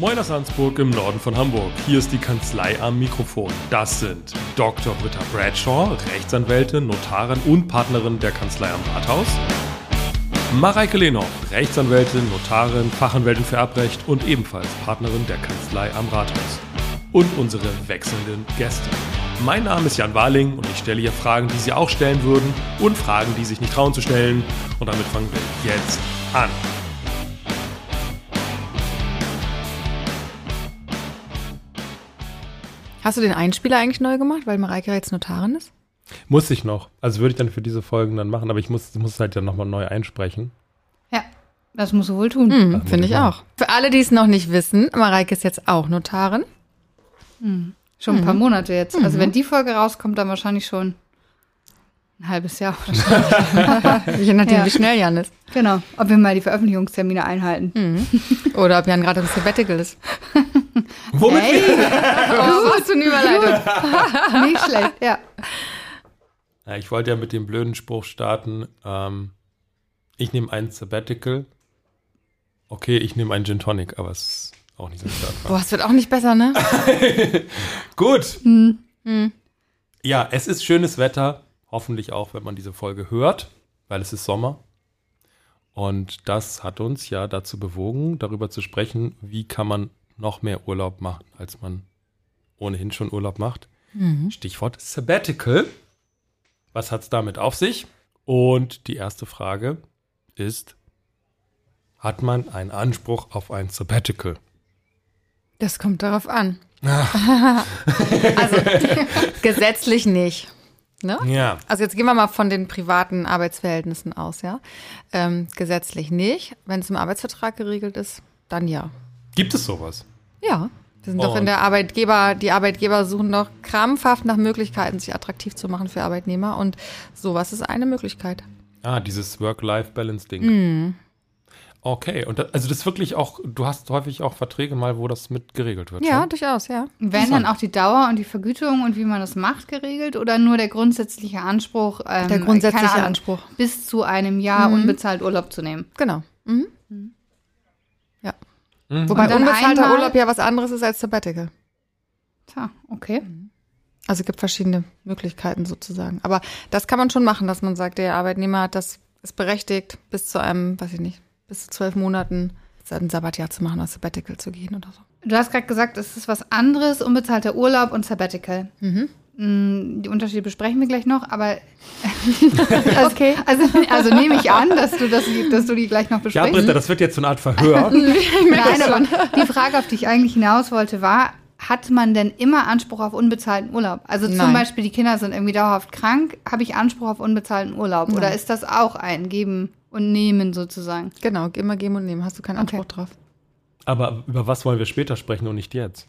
Moin aus Ansburg im Norden von Hamburg. Hier ist die Kanzlei am Mikrofon. Das sind Dr. Britta Bradshaw, Rechtsanwältin, Notarin und Partnerin der Kanzlei am Rathaus. Mareike Lenoch, Rechtsanwältin, Notarin, Fachanwältin für Erbrecht und ebenfalls Partnerin der Kanzlei am Rathaus. Und unsere wechselnden Gäste. Mein Name ist Jan Warling und ich stelle hier Fragen, die Sie auch stellen würden und Fragen, die sich nicht trauen zu stellen. Und damit fangen wir jetzt an. Hast du den Einspieler eigentlich neu gemacht, weil Mareike jetzt Notarin ist? Muss ich noch. Also würde ich dann für diese Folgen dann machen, aber ich muss, muss es halt dann nochmal neu einsprechen. Ja, das musst du wohl tun. Hm, muss Finde ich auch. Für alle, die es noch nicht wissen, Mareike ist jetzt auch Notarin. Schon ein paar Monate jetzt. Also wenn die Folge rauskommt, dann wahrscheinlich schon ein halbes Jahr. Je nachdem, Ja. wie schnell Jan ist. genau. Ob wir mal die Veröffentlichungstermine einhalten. Oder ob Jan gerade im Sabbatical ist. Womit Hey, Oh, was für eine Überleitung. nicht schlecht, ja. Ja, ich wollte ja mit dem blöden Spruch starten. Ähm, ich nehme ein Sabbatical. Okay, ich nehme einen Gin Tonic, aber es ist auch nicht so stark. Boah, es wird auch nicht besser, ne? Gut. Ja, es ist schönes Wetter. Hoffentlich auch, wenn man diese Folge hört, weil es ist Sommer. Und das hat uns ja dazu bewogen, darüber zu sprechen, wie kann man noch mehr Urlaub machen, als man ohnehin schon Urlaub macht. Stichwort Sabbatical. Was hat es damit auf sich? Und die erste Frage ist, hat man einen Anspruch auf ein Sabbatical? Das kommt darauf an. also gesetzlich nicht. Ne? Ja. Also jetzt gehen wir mal von den privaten Arbeitsverhältnissen aus, ja. Ähm, gesetzlich nicht. Wenn es im Arbeitsvertrag geregelt ist, dann ja. Gibt es sowas? Ja. Wir sind doch in Und- der Arbeitgeber, die Arbeitgeber suchen doch krampfhaft nach Möglichkeiten, sich attraktiv zu machen für Arbeitnehmer und sowas ist eine Möglichkeit. Ah, dieses Work-Life-Balance-Ding. Mhm. Okay, und da, also das ist wirklich auch, du hast häufig auch Verträge mal, wo das mit geregelt wird. Ja, schon? durchaus, ja. Werden dann auch die Dauer und die Vergütung und wie man das macht geregelt oder nur der grundsätzliche Anspruch? ähm, Der grundsätzliche Ahnung, Anspruch. Bis zu einem Jahr unbezahlt Urlaub zu nehmen. Genau. Mhm. Ja. Mhm. Wobei unbezahlter einmal- Urlaub ja was anderes ist als Sabbatical. Tja, okay. Also es gibt verschiedene Möglichkeiten sozusagen. Aber das kann man schon machen, dass man sagt, der Arbeitnehmer hat das ist berechtigt, bis zu einem, weiß ich nicht, bis zu zwölf Monaten ein Sabbatjahr zu machen, als Sabbatical zu gehen oder so. Du hast gerade gesagt, es ist was anderes, unbezahlter Urlaub und Sabbatical. Mhm. Mm, Die Unterschiede besprechen wir gleich noch, aber okay. Also, also nehme ich an, dass du, das, dass du die gleich noch Ja, besprichst. Britta, das wird jetzt so eine Art Verhör. Nein, aber die Frage, auf die ich eigentlich hinaus wollte, war, hat man denn immer Anspruch auf unbezahlten Urlaub? Also zum Nein. Beispiel, die Kinder sind irgendwie dauerhaft krank, habe ich Anspruch auf unbezahlten Urlaub? Oder ist das auch ein Geben und Nehmen sozusagen? Genau, immer geben und nehmen. Hast du keinen Anspruch Okay. drauf? Aber über was wollen wir später sprechen und nicht jetzt?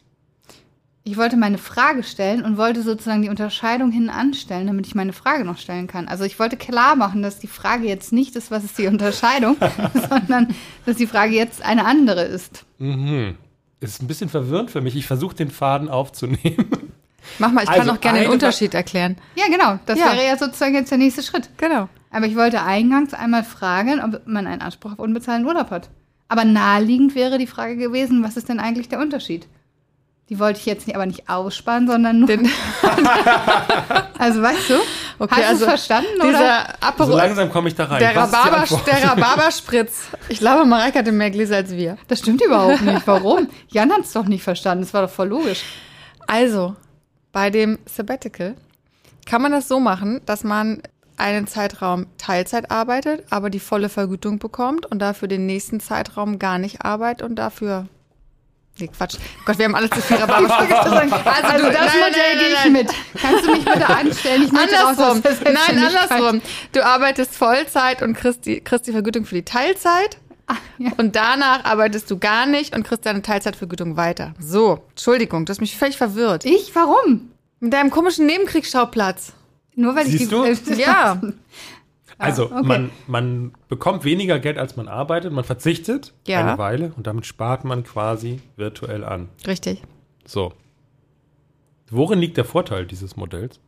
Ich wollte meine Frage stellen und wollte sozusagen die Unterscheidung hin anstellen, damit ich meine Frage noch stellen kann. Also ich wollte klar machen, dass die Frage jetzt nicht ist, was ist die Unterscheidung, sondern dass die Frage jetzt eine andere ist. Mhm. Es ist ein bisschen verwirrend für mich. Ich versuche den Faden aufzunehmen. Mach mal, ich kann Also auch gerne den Unterschied erklären. Ja, genau. Das Ja. wäre ja sozusagen jetzt der nächste Schritt. Genau. Aber ich wollte eingangs einmal fragen, ob man einen Anspruch auf unbezahlten Urlaub hat. Aber naheliegend wäre die Frage gewesen, was ist denn eigentlich der Unterschied? Die wollte ich jetzt nicht, aber nicht ausspannen, sondern nur. Den, also weißt du? okay, Hast du also es verstanden? Oder? dieser Apero, So langsam komme ich da rein. Rhabarber, der Rhabarberspritz. Ich glaube, Mareike hatte mehr Gläser als wir. Das stimmt überhaupt nicht. Warum? Jan hat es doch nicht verstanden. Das war doch voll logisch. Also, bei dem Sabbatical kann man das so machen, dass man einen Zeitraum Teilzeit arbeitet, aber die volle Vergütung bekommt und dafür den nächsten Zeitraum gar nicht arbeitet und dafür. Nee, Quatsch. Gott, wir haben alles zu viel Rhabarberspritz. Also, Also du- das nein, Modell nein, gehe ich nein, mit. Kannst du mich bitte anstellen? Ich möchte raus Andersrum. der Nein, andersrum. Du arbeitest Vollzeit und kriegst die, kriegst die Vergütung für die Teilzeit. Ah, ja. Und danach arbeitest du gar nicht und kriegst deine Teilzeitvergütung weiter. So, Entschuldigung, du hast mich völlig verwirrt. Ich? Warum? Mit deinem komischen Nebenkriegsschauplatz. Nur weil Siehst ich du? die. Ja. Also, okay. man, man bekommt weniger Geld, als man arbeitet. Man verzichtet Ja. eine Weile und damit spart man quasi virtuell an. Richtig. So. Worin liegt der Vorteil dieses Modells?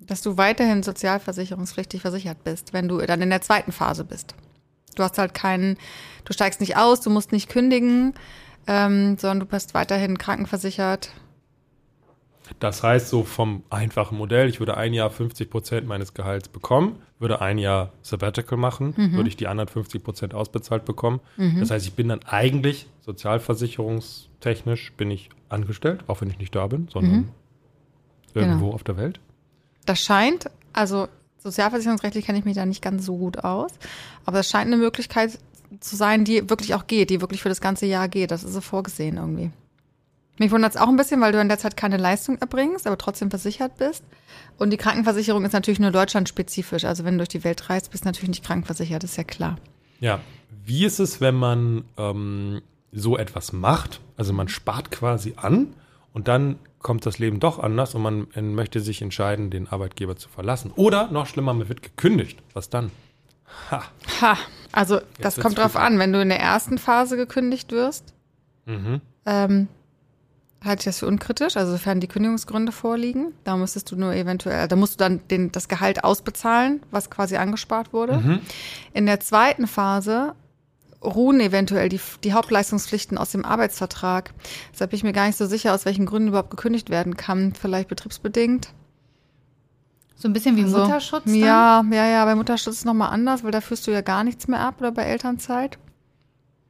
Dass du weiterhin sozialversicherungspflichtig versichert bist, wenn du dann in der zweiten Phase bist. Du hast halt keinen, du steigst nicht aus, du musst nicht kündigen. ähm, sondern du bist weiterhin krankenversichert. Das heißt, so vom einfachen Modell, ich würde ein Jahr 50 Prozent meines Gehalts bekommen, würde ein Jahr Sabbatical machen, Mhm. würde ich die anderen 50 Prozent ausbezahlt bekommen. Das heißt, ich bin dann eigentlich sozialversicherungstechnisch bin ich angestellt, auch wenn ich nicht da bin, sondern Mhm. irgendwo Genau. auf der Welt. Das scheint, also sozialversicherungsrechtlich kenne ich mich da nicht ganz so gut aus, aber das scheint eine Möglichkeit zu sein, die wirklich auch geht, die wirklich für das ganze Jahr geht. Das ist so vorgesehen irgendwie. Mich wundert es auch ein bisschen, weil du in der Zeit keine Leistung erbringst, aber trotzdem versichert bist. Und die Krankenversicherung ist natürlich nur deutschlandspezifisch. Also wenn du durch die Welt reist, bist du natürlich nicht krankenversichert, ist ja klar. Ja. Wie ist es, wenn man ähm, so etwas macht? Also man spart quasi an und dann kommt das Leben doch anders und man äh, möchte sich entscheiden, den Arbeitgeber zu verlassen. Oder noch schlimmer, man wird gekündigt. Was dann? Ha. Ha, also das wird's kommt drauf tricky. an, wenn du in der ersten Phase gekündigt wirst, Mhm. ähm, halte ich das für unkritisch, also sofern die Kündigungsgründe vorliegen. Da müsstest du nur eventuell, da musst du dann den, das Gehalt ausbezahlen, was quasi angespart wurde. Mhm. In der zweiten Phase ruhen eventuell die, die Hauptleistungspflichten aus dem Arbeitsvertrag. Deshalb bin ich mir gar nicht so sicher, aus welchen Gründen überhaupt gekündigt werden kann. Vielleicht betriebsbedingt. So ein bisschen wie Also, Mutterschutz dann? Ja, ja, ja. Bei Mutterschutz ist es nochmal anders, weil da führst du ja gar nichts mehr ab oder bei Elternzeit.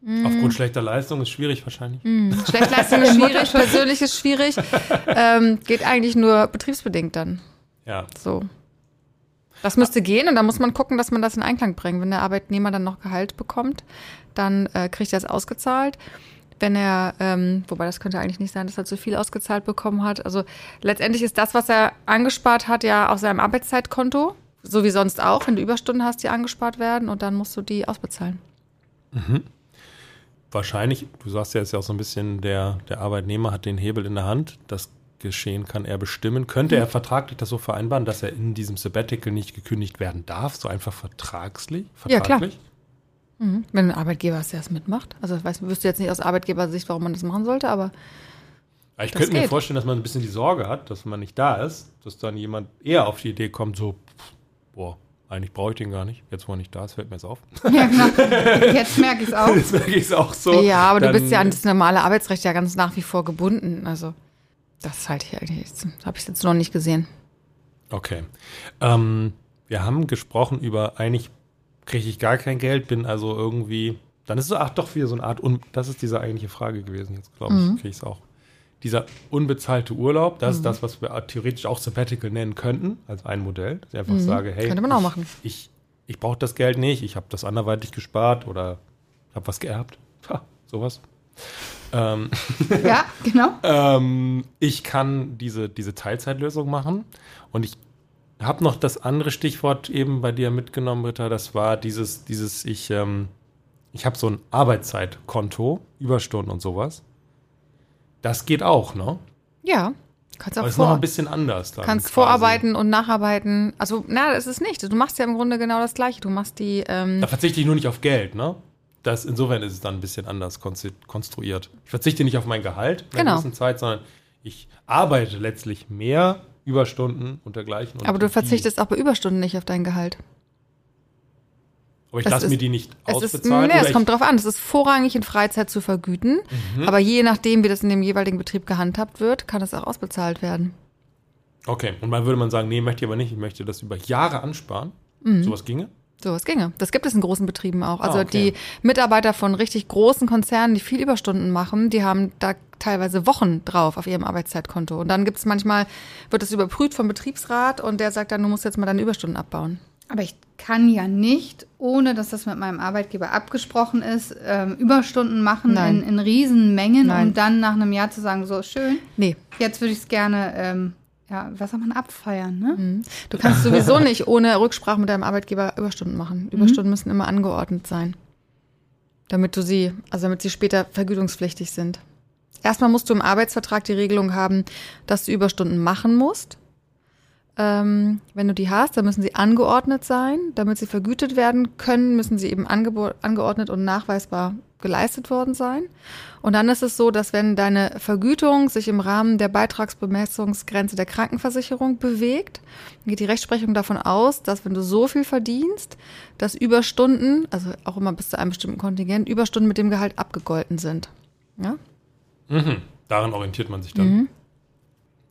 Mhm. Aufgrund schlechter Leistung ist schwierig wahrscheinlich. Schlechtleistung ist schwierig, persönlich ist schwierig. Ähm, geht eigentlich nur betriebsbedingt dann. Ja. So. Das müsste gehen und dann muss man gucken, dass man das in Einklang bringt. Wenn der Arbeitnehmer dann noch Gehalt bekommt, dann äh, kriegt er es ausgezahlt. Wenn er, ähm, wobei das könnte eigentlich nicht sein, dass er zu viel ausgezahlt bekommen hat. Also letztendlich ist das, was er angespart hat, ja auf seinem Arbeitszeitkonto, so wie sonst auch, wenn du Überstunden hast, die angespart werden und dann musst du die ausbezahlen. Wahrscheinlich, du sagst ja jetzt ja auch so ein bisschen, der, der Arbeitnehmer hat den Hebel in der Hand. Das Geschehen kann er bestimmen. Könnte er vertraglich das so vereinbaren, dass er in diesem Sabbatical nicht gekündigt werden darf? So einfach vertragslich? Ja, klar. vertraglich? Mhm. Wenn ein Arbeitgeber es erst mitmacht. Also ich weiß, wüsste jetzt nicht aus Arbeitgebersicht, warum man das machen sollte, aber Aber ich könnte mir geht. vorstellen, dass man ein bisschen die Sorge hat, dass man nicht da ist, dass dann jemand eher auf die Idee kommt, so, boah, eigentlich brauche ich den gar nicht. Jetzt, wo er nicht da ist, fällt mir jetzt auf. Ja, genau. Jetzt merke ich es auch. Jetzt merke ich es auch so. ja, aber Dann- du bist ja an das normale Arbeitsrecht ja ganz nach wie vor gebunden. Also das halte ich eigentlich, habe ich jetzt noch nicht gesehen. Okay. Ähm, wir haben gesprochen über, eigentlich kriege ich gar kein Geld, bin also irgendwie, dann ist es so, ach doch, wieder so eine Art, un, das ist diese eigentliche Frage gewesen, jetzt glaube ich, Mhm. kriege ich es auch. Dieser unbezahlte Urlaub, das ist das, was wir theoretisch auch Sabbatical nennen könnten, als ein Modell. Dass ich einfach sage, hey, Mhm. Könnte man auch ich, machen. ich, ich brauche das Geld nicht, ich habe das anderweitig gespart oder ich habe was geerbt. Ha, sowas. Ähm, Ja, genau. ähm, ich kann diese, diese Teilzeitlösung machen. Und ich habe noch das andere Stichwort eben bei dir mitgenommen, Britta. Das war dieses, dieses, ich, ähm, ich habe so ein Arbeitszeitkonto, Überstunden und sowas. Das geht auch, ne? Ja, kannst auch Aber ist noch ein bisschen anders. Dann kannst quasi. vorarbeiten und nacharbeiten. Also, na, das ist nicht. Du machst ja im Grunde genau das Gleiche. Du machst die, ähm, Da verzichte ich nur nicht auf Geld, ne? Das, insofern ist es dann ein bisschen anders konstru- konstruiert. Ich verzichte nicht auf mein Gehalt in einer Genau. gewissen Zeit, sondern ich arbeite letztlich mehr Überstunden und dergleichen. Und aber du verzichtest auch bei Überstunden nicht auf dein Gehalt. Aber ich lasse ist- mir die nicht Es ist, ausbezahlen. nee, oder es kommt drauf an. Es ist vorrangig in Freizeit zu vergüten. Mhm. Aber je nachdem, wie das in dem jeweiligen Betrieb gehandhabt wird, kann es auch ausbezahlt werden. Okay, und dann würde man sagen, nee, möchte ich aber nicht. Ich möchte das über Jahre ansparen. Mhm. Sowas ginge. Sowas ginge. Das gibt es in großen Betrieben auch. Also Ah, okay. die Mitarbeiter von richtig großen Konzernen, die viel Überstunden machen, die haben da teilweise Wochen drauf auf ihrem Arbeitszeitkonto. Und dann gibt es manchmal, wird das überprüft vom Betriebsrat und der sagt dann, du musst jetzt mal deine Überstunden abbauen. Aber ich kann ja nicht, ohne dass das mit meinem Arbeitgeber abgesprochen ist, ähm, Überstunden machen Nein. in, in Riesenmengen, Nein. um dann nach einem Jahr zu sagen, so schön, Nee, jetzt würde ich es gerne, ähm, ja, was soll man abfeiern, ne? du kannst sowieso nicht ohne Rücksprache mit deinem Arbeitgeber Überstunden machen. Überstunden müssen immer angeordnet sein, damit du sie, also damit sie später vergütungspflichtig sind. Erstmal musst du im Arbeitsvertrag die Regelung haben, dass du Überstunden machen musst. Ähm, wenn du die hast, dann müssen sie angeordnet sein. Damit sie vergütet werden können, müssen sie eben angeordnet und nachweisbar geleistet worden sein. Und dann ist es so, dass wenn deine Vergütung sich im Rahmen der Beitragsbemessungsgrenze der Krankenversicherung bewegt, dann geht die Rechtsprechung davon aus, dass wenn du so viel verdienst, dass Überstunden, also auch immer bis zu einem bestimmten Kontingent, Überstunden mit dem Gehalt abgegolten sind. Ja? Mhm. Daran orientiert man sich dann. Mhm.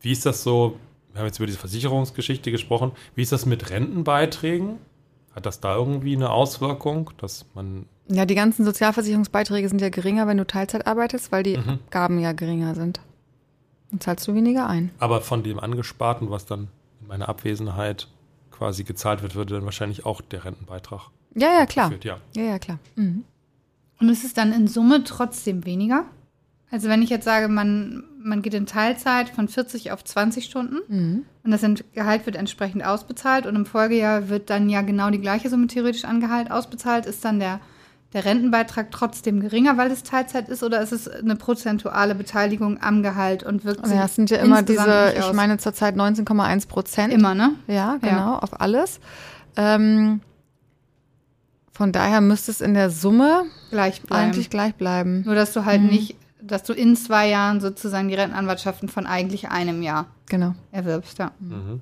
Wie ist das so? Wir haben jetzt über diese Versicherungsgeschichte gesprochen. Wie ist das mit Rentenbeiträgen? Hat das da irgendwie eine Auswirkung, dass man. Ja, die ganzen Sozialversicherungsbeiträge sind ja geringer, wenn du Teilzeit arbeitest, weil die Mhm. Abgaben ja geringer sind. Dann zahlst du weniger ein. Aber von dem Angesparten, was dann in meiner Abwesenheit quasi gezahlt wird, würde dann wahrscheinlich auch der Rentenbeitrag. Ja, ja, klar. geführt, Ja. Ja, ja, klar. Mhm. Und ist es dann in Summe trotzdem weniger? Also wenn ich jetzt sage, man, man geht in Teilzeit von 40 auf 20 Stunden Mhm. und das Gehalt wird entsprechend ausbezahlt und im Folgejahr wird dann ja genau die gleiche Summe theoretisch an Gehalt ausbezahlt, ist dann der, der Rentenbeitrag trotzdem geringer, weil es Teilzeit ist oder ist es eine prozentuale Beteiligung am Gehalt und wirkt sich Ja, es sind ja immer diese, ich meine zurzeit 19,1 Prozent. immer, ne? Ja, genau, auf alles. Ähm, von daher müsste es in der Summe Gleich bleiben. eigentlich gleich bleiben. Nur dass du halt Mhm. nicht, dass du in zwei Jahren sozusagen die Rentenanwartschaften von eigentlich einem Jahr Genau. erwirbst, ja. Mhm.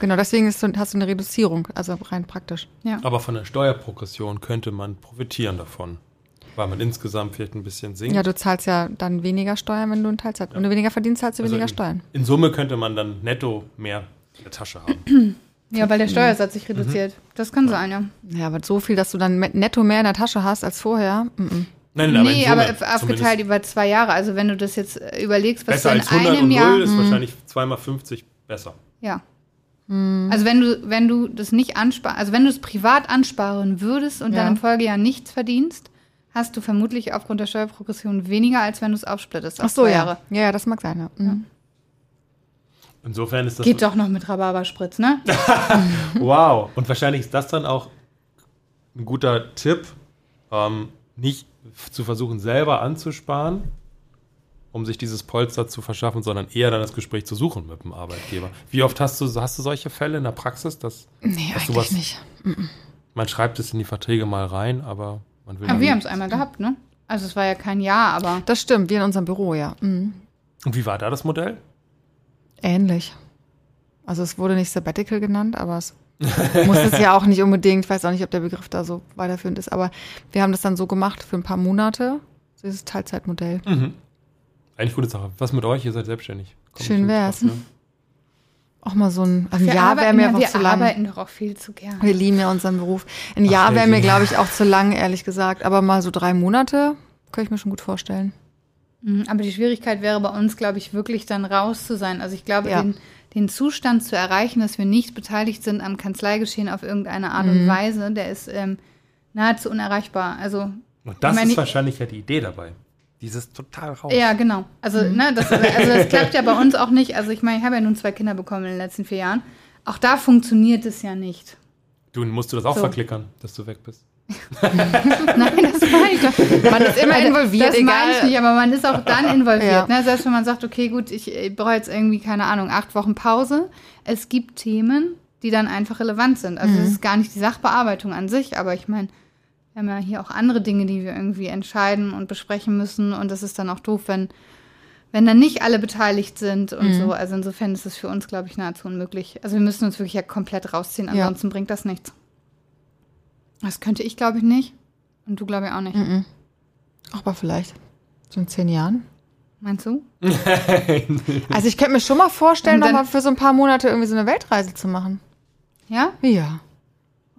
Genau, deswegen ist, hast du eine Reduzierung, also rein praktisch. Aber von der Steuerprogression könnte man profitieren davon. Weil man insgesamt vielleicht ein bisschen sinkt. Ja, du zahlst ja dann weniger Steuern, wenn du in Teilzeit. Wenn du weniger verdienst, zahlst du Also weniger in, Steuern. In Summe könnte man dann netto mehr in der Tasche haben. Ja, weil der Steuersatz sich reduziert. Das kann sein, ja. Ja, aber so viel, dass du dann netto mehr in der Tasche hast als vorher. -mm. Nein, nein, nee, aber, Summe aufgeteilt zumindest über zwei Jahre. Also wenn du das jetzt äh, überlegst, was Besser du in als 100 einem und Jahr. 0 ist wahrscheinlich zweimal 50 besser. Ja. Also wenn du, wenn du das nicht ansparst, also wenn du es privat ansparen würdest und Ja. dann im Folgejahr nichts verdienst, hast du vermutlich aufgrund der Steuerprogression weniger, als wenn du es aufsplittest auf Ach so, zwei ja. Jahre. Ja, ja, das mag sein, ja. Mhm. Insofern ist das. Geht doch noch mit Rhabarberspritz, ne? Wow. Und wahrscheinlich ist das dann auch ein guter Tipp, ähm, nicht zu versuchen, selber anzusparen, um sich dieses Polster zu verschaffen, sondern eher dann das Gespräch zu suchen mit dem Arbeitgeber. Wie oft hast du, hast du solche Fälle in der Praxis, dass Nee, Hast du eigentlich was- nicht. man schreibt es in die Verträge mal rein, aber man will. Aber wir haben es einmal gehabt, ne? Also es war ja kein Jahr, aber Das stimmt, wir in unserem Büro, ja. Mhm. Und wie war da das Modell? Ähnlich. Also es wurde nicht Sabbatical genannt, aber es muss es ja auch nicht unbedingt. Ich weiß auch nicht, ob der Begriff da so weiterführend ist, aber wir haben das dann so gemacht für ein paar Monate, dieses Teilzeitmodell. Mhm. Eigentlich gute Sache. Was mit euch? Ihr seid selbstständig. Kommt Schön wär's. drauf, ne? Auch mal so ein, ein wir, Jahr wäre mir einfach wir zu lang. arbeiten doch auch viel zu gern. Wir lieben ja unseren Beruf. Ein Ach, Jahr wäre mir, glaube ich, auch zu lang, ehrlich gesagt. Aber mal so drei Monate könnte ich mir schon gut vorstellen. Mhm, Aber die Schwierigkeit wäre bei uns, glaube ich, wirklich dann raus zu sein. Also ich glaube, Ja. den, den Zustand zu erreichen, dass wir nicht beteiligt sind am Kanzleigeschehen auf irgendeine Art und Mhm. Weise, der ist ähm, nahezu unerreichbar. Also Und das Ich meine, ist wahrscheinlich ja die Idee dabei. Dieses total raus. ja, genau. Also, Mhm. ne, das, also das klappt ja bei uns auch nicht. Also ich meine, ich habe ja nun zwei Kinder bekommen in den letzten vier Jahren. Auch da funktioniert es ja nicht. Du musst du das auch So. verklickern, dass du weg bist. Nein, das meine ich doch. Man ist immer Also, involviert, das meine ich egal. nicht, aber man ist auch dann involviert. Ja. Ne? Selbst wenn man sagt, okay, gut, ich, ich brauche jetzt irgendwie, keine Ahnung, acht Wochen Pause. Es gibt Themen, die dann einfach relevant sind. Also es ist gar nicht die Sachbearbeitung an sich, aber ich meine, wir haben ja hier auch andere Dinge, die wir irgendwie entscheiden und besprechen müssen. Und das ist dann auch doof, wenn, wenn dann nicht alle beteiligt sind und so. Also insofern ist es für uns, glaube ich, nahezu unmöglich. Also wir müssen uns wirklich ja komplett rausziehen, Ja. ansonsten bringt das nichts. Das könnte ich, glaube ich, nicht. Und du, glaube ich, auch nicht. Mhm. Aber vielleicht. So in zehn Jahren. Meinst du? Also ich könnte mir schon mal vorstellen, Und dann- noch mal für so ein paar Monate irgendwie so eine Weltreise zu machen. Ja? Ja.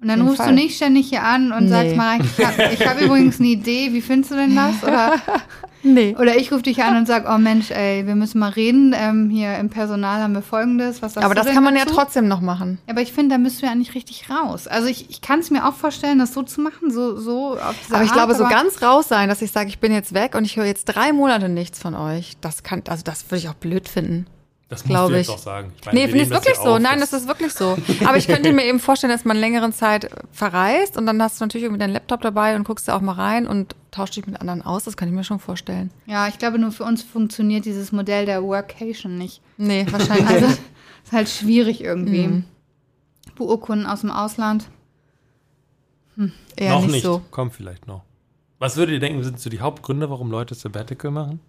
Und dann rufst Fall. du nicht ständig hier an und Nee. sagst mal, ich habe hab übrigens eine Idee, wie findest du denn das? Oder, Nee. oder ich rufe dich an und sag, oh Mensch, ey, wir müssen mal reden. Ähm, hier im Personal haben wir folgendes. Was Aber das kann man ja dazu? trotzdem noch machen. Ja, aber ich finde, da müssen wir ja nicht richtig raus. Also ich, ich kann es mir auch vorstellen, das so zu machen, so, so auf diese Aber ich Art, glaube, so aber ganz raus sein, dass ich sage, ich bin jetzt weg und ich höre jetzt drei Monate nichts von euch, das kann, also das würde ich auch blöd finden. Das musst Glaube du jetzt ich. auch sagen. Ich meine, Nee, wir finde ich wirklich so. auf, Nein, das ist wirklich so. Aber ich könnte mir eben vorstellen, dass man längeren Zeit verreist und dann hast du natürlich irgendwie deinen Laptop dabei und guckst da auch mal rein und tauscht dich mit anderen aus. Das kann ich mir schon vorstellen. Ja, ich glaube, nur für uns funktioniert dieses Modell der Workation nicht. Nee, wahrscheinlich. Also ist halt schwierig irgendwie. Mhm. Beurkunden aus dem Ausland. Eher noch nicht, nicht. so. Kommt vielleicht noch. Was würdet ihr denken, sind so die Hauptgründe, warum Leute Sabbatical machen?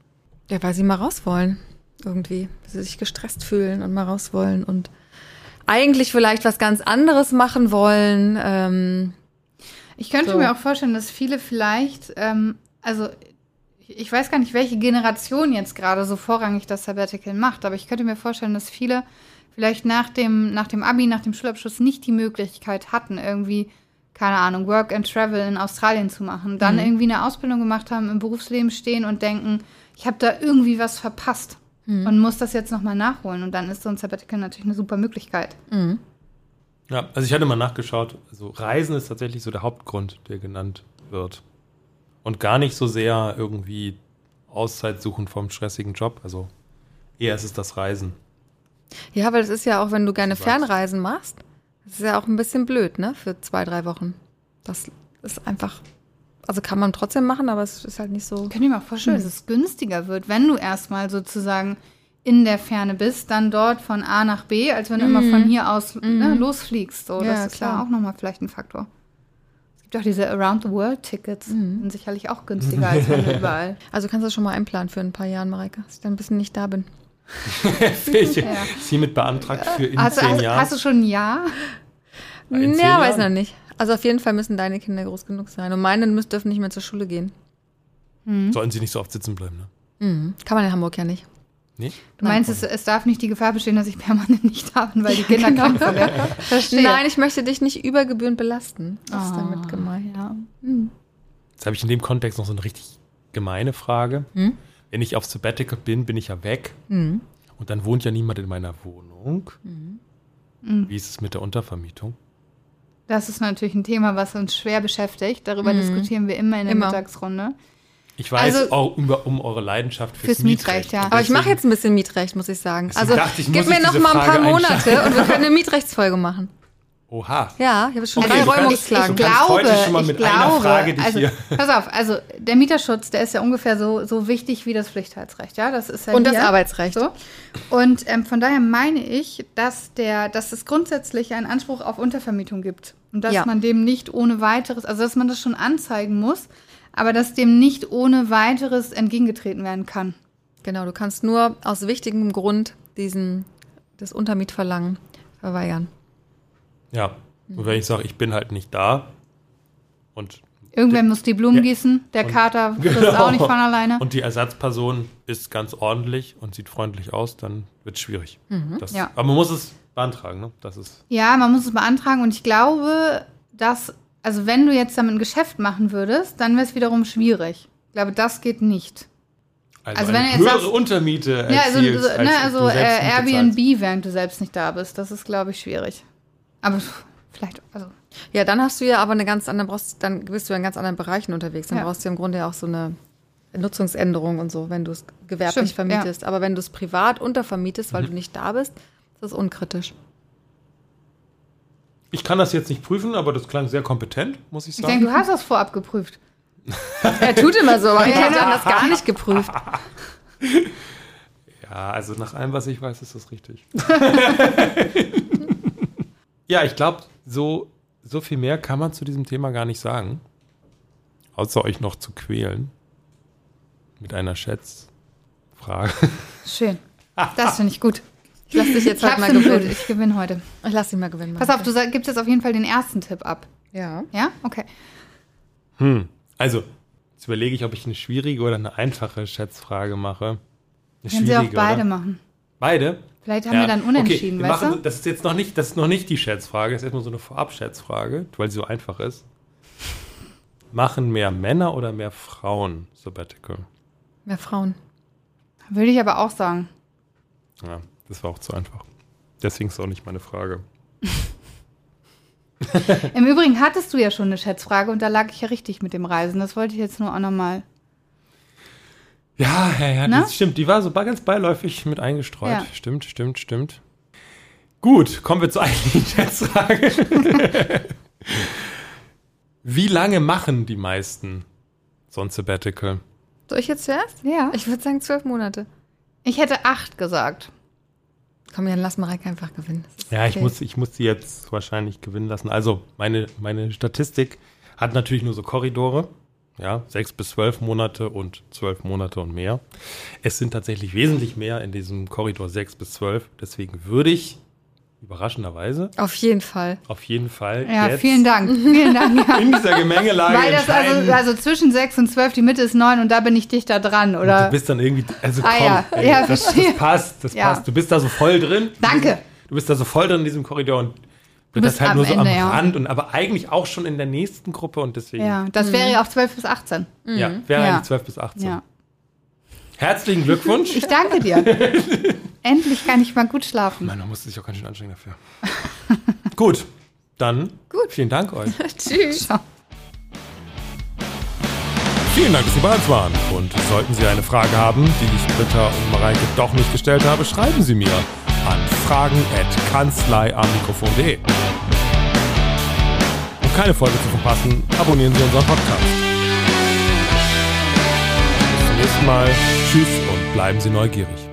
Ja, weil sie mal raus wollen. Irgendwie. Sie sich gestresst fühlen und mal raus wollen und eigentlich vielleicht was ganz anderes machen wollen. Ähm, Ich könnte So. mir auch vorstellen, dass viele vielleicht, ähm, also Ich weiß gar nicht, welche Generation jetzt gerade so vorrangig das Sabbatical macht, aber ich könnte mir vorstellen, dass viele vielleicht nach dem, nach dem Abi, nach dem Schulabschluss nicht die Möglichkeit hatten, irgendwie, keine Ahnung, Work and Travel in Australien zu machen. Dann Mhm. irgendwie eine Ausbildung gemacht haben, im Berufsleben stehen und denken, ich habe da irgendwie was verpasst Mhm. und muss das jetzt nochmal nachholen. Und dann ist so ein Sabbatical natürlich eine super Möglichkeit. Ja, also ich hatte mal nachgeschaut. Also Reisen ist tatsächlich so der Hauptgrund, der genannt wird. Und gar nicht so sehr irgendwie Auszeit suchen vom stressigen Job. Also eher ist es das Reisen. Ja, weil es ist ja auch, wenn du gerne. Fernreisen machst, das ist ja auch ein bisschen blöd, ne? Für zwei, drei Wochen. Das ist einfach, also kann man trotzdem machen, aber es ist halt nicht so. Ich könnte mir auch vorstellen, Hm. dass es günstiger wird, wenn du erstmal sozusagen in der Ferne bist, dann dort von A nach B, als wenn du immer von hier aus ne, losfliegst. So, Mhm. Ja, das ist klar. ja auch nochmal vielleicht ein Faktor. Es gibt auch diese Around-the-World-Tickets, Mhm. sind sicherlich auch günstiger als wenn du überall. Also kannst du das schon mal einplanen für ein paar Jahren, Mareike, dass ich dann ein bisschen nicht da bin. Welche Ja. ist hiermit beantragt für in Hast, du- zehn hast, Jahren? hast du schon ein Ja? In zehn ja, weiß noch nicht. Also auf jeden Fall müssen deine Kinder groß genug sein. Und meine müssen, dürfen nicht mehr zur Schule gehen. Sollen sie nicht so oft sitzen bleiben, ne? Mhm. Kann man in Hamburg ja nicht. Nee? Du meinst, es, es darf nicht die Gefahr bestehen, dass ich permanent nicht da bin, weil die Kinder genau. krank sind. Ja? Verstehe. Nein, ich möchte dich nicht über Gebühren belasten. Das ist Ah, damit gemeint. Ja. Jetzt habe ich in dem Kontext noch so eine richtig gemeine Frage. Hm? Wenn ich auf Sabbatical bin, bin ich ja weg. Mhm. Und dann wohnt ja niemand in meiner Wohnung. Mhm. Wie ist es mit der Untervermietung? Das ist natürlich ein Thema, was uns schwer beschäftigt. Darüber diskutieren wir immer in der Immer. Mittagsrunde. Ich weiß Also- auch über, um eure Leidenschaft fürs, Fürs Mietrecht, ja. Und Aber ich mache jetzt ein bisschen Mietrecht, muss ich sagen. Deswegen Also dachte ich, gib mir ich noch mal ein paar Monate und wir können eine Mietrechtsfolge machen. Oha. Ja, ich habe schon Okay, drei Räumungsklagen. schon mal ich mit einer glaube, Frage dich also, hier- Pass auf, also der Mieterschutz, der ist ja ungefähr so, so wichtig wie das Pflichtheitsrecht, ja. Das ist ja Und das hier. Arbeitsrecht. So. Und ähm, von daher meine ich, dass, der, dass es grundsätzlich einen Anspruch auf Untervermietung gibt. Und dass Ja. man dem nicht ohne weiteres, also dass man das schon anzeigen muss, aber dass dem nicht ohne weiteres entgegengetreten werden kann. Genau, du kannst nur aus wichtigem Grund diesen, das Untermietverlangen verweigern. Ja. Und wenn ich sage, ich bin halt nicht da und, Irgendwer muss die Blumen Ja. gießen, der Und- Kater frisst Genau. auch nicht von alleine. und die Ersatzperson ist ganz ordentlich und sieht freundlich aus, dann wird es schwierig. Das, Ja. Aber man muss es beantragen, ne? Das ist. Ja, man muss es beantragen und ich glaube, dass, also wenn du jetzt damit ein Geschäft machen würdest, dann wäre es wiederum schwierig. Ich glaube, das geht nicht. Also, Also wenn eine du jetzt höhere sagst- Untermiete Ja, also, als ne, du also äh, Airbnb, zahlst. während du selbst nicht da bist, das ist, glaube ich, schwierig. Aber vielleicht, also, Ja, dann hast du ja aber eine ganz andere, brauchst, dann bist du ja in ganz anderen Bereichen unterwegs. Dann Ja. brauchst du ja im Grunde ja auch so eine Nutzungsänderung und so, wenn du es gewerblich Stimmt, vermietest. Aber wenn du es privat untervermietest, Mhm. weil du nicht da bist, ist das unkritisch. Ich kann das jetzt nicht prüfen, aber das klang sehr kompetent, muss ich ich sagen. denke, du hast das vorab geprüft. Er tut immer so, aber ich hätte das gar nicht geprüft. Ja, also nach allem, was ich weiß, ist das richtig. ja, ich glaube, so, so viel mehr kann man zu diesem Thema gar nicht sagen. Außer euch noch zu quälen. Mit einer Schätzfrage. Schön. Das finde ich gut. Ich lass dich jetzt Ich halt mal Blut, gewinnen. ich gewinne heute. Ich lass dich mal gewinnen. Pass auf, du gibst jetzt auf jeden Fall den ersten Tipp ab. Ja. Ja? Okay. Hm. Also, jetzt überlege ich, ob ich eine schwierige oder eine einfache Schätzfrage mache. Eine Können sie auch beide oder? machen. Beide? Vielleicht haben wir dann unentschieden, okay, wir weißt machen, du? Das ist jetzt noch nicht, das ist noch nicht die Schätzfrage, das ist erstmal so eine Vorabschätzfrage, weil sie so einfach ist. Machen mehr Männer oder mehr Frauen Sabbatical? Mehr Frauen. Würde ich aber auch sagen. Ja, das war auch zu einfach. Deswegen ist auch nicht meine Frage. Im Übrigen hattest du ja schon eine Schätzfrage und da lag ich ja richtig mit dem Reisen. Das wollte ich jetzt nur auch nochmal. Ja, ja, ja, Na? das stimmt. Die war so ganz beiläufig mit eingestreut. Ja. Stimmt, stimmt, stimmt. Gut, kommen wir zur eigentlichen Schätzfrage. Wie lange machen die meisten so ein Sabbatical? Soll ich jetzt zuerst? Ja. Ich würde sagen zwölf Monate. Ich hätte acht gesagt. Komm, dann lass Mareike einfach gewinnen. Ja, ich okay. muss, ich muss die jetzt wahrscheinlich gewinnen lassen. Also, meine, meine Statistik hat natürlich nur so Korridore. Ja, sechs bis zwölf Monate und zwölf Monate und mehr. Es sind tatsächlich wesentlich mehr in diesem Korridor sechs bis zwölf. Deswegen würde ich Überraschenderweise. Auf jeden Fall. Auf jeden Fall. Ja, jetzt vielen Dank. Vielen Dank. Ja. In dieser Gemengelage Weil das also, also zwischen 6 und 12, die Mitte ist 9 und da bin ich dichter dran, du oder? bist dann irgendwie, also Ah, komm, ja. ey, Ja, das, das passt, das Ja. passt. Du bist da so voll drin. Danke. Du bist da so voll drin in diesem Korridor und wird bist das halt am nur so Ende, am ja. Rand und aber eigentlich auch schon in der nächsten Gruppe und deswegen, ja, Ja, das wäre ja auch 12 bis 18. wäre Ja. eigentlich 12 bis 18. Ja. Herzlichen Glückwunsch. Ich danke dir. Endlich kann ich mal gut schlafen. Mann, man musste sich auch ganz schön anstrengen dafür. Gut, dann Gut. vielen Dank euch. Tschüss. Ciao. Vielen Dank, dass Sie bei uns waren. Und sollten Sie eine Frage haben, die ich Britta und Mareike doch nicht gestellt habe, schreiben Sie mir an fragen.kanzleiamikrofon.de. Um keine Folge zu verpassen, abonnieren Sie unseren Podcast. Bis zum nächsten Mal. Tschüss und bleiben Sie neugierig.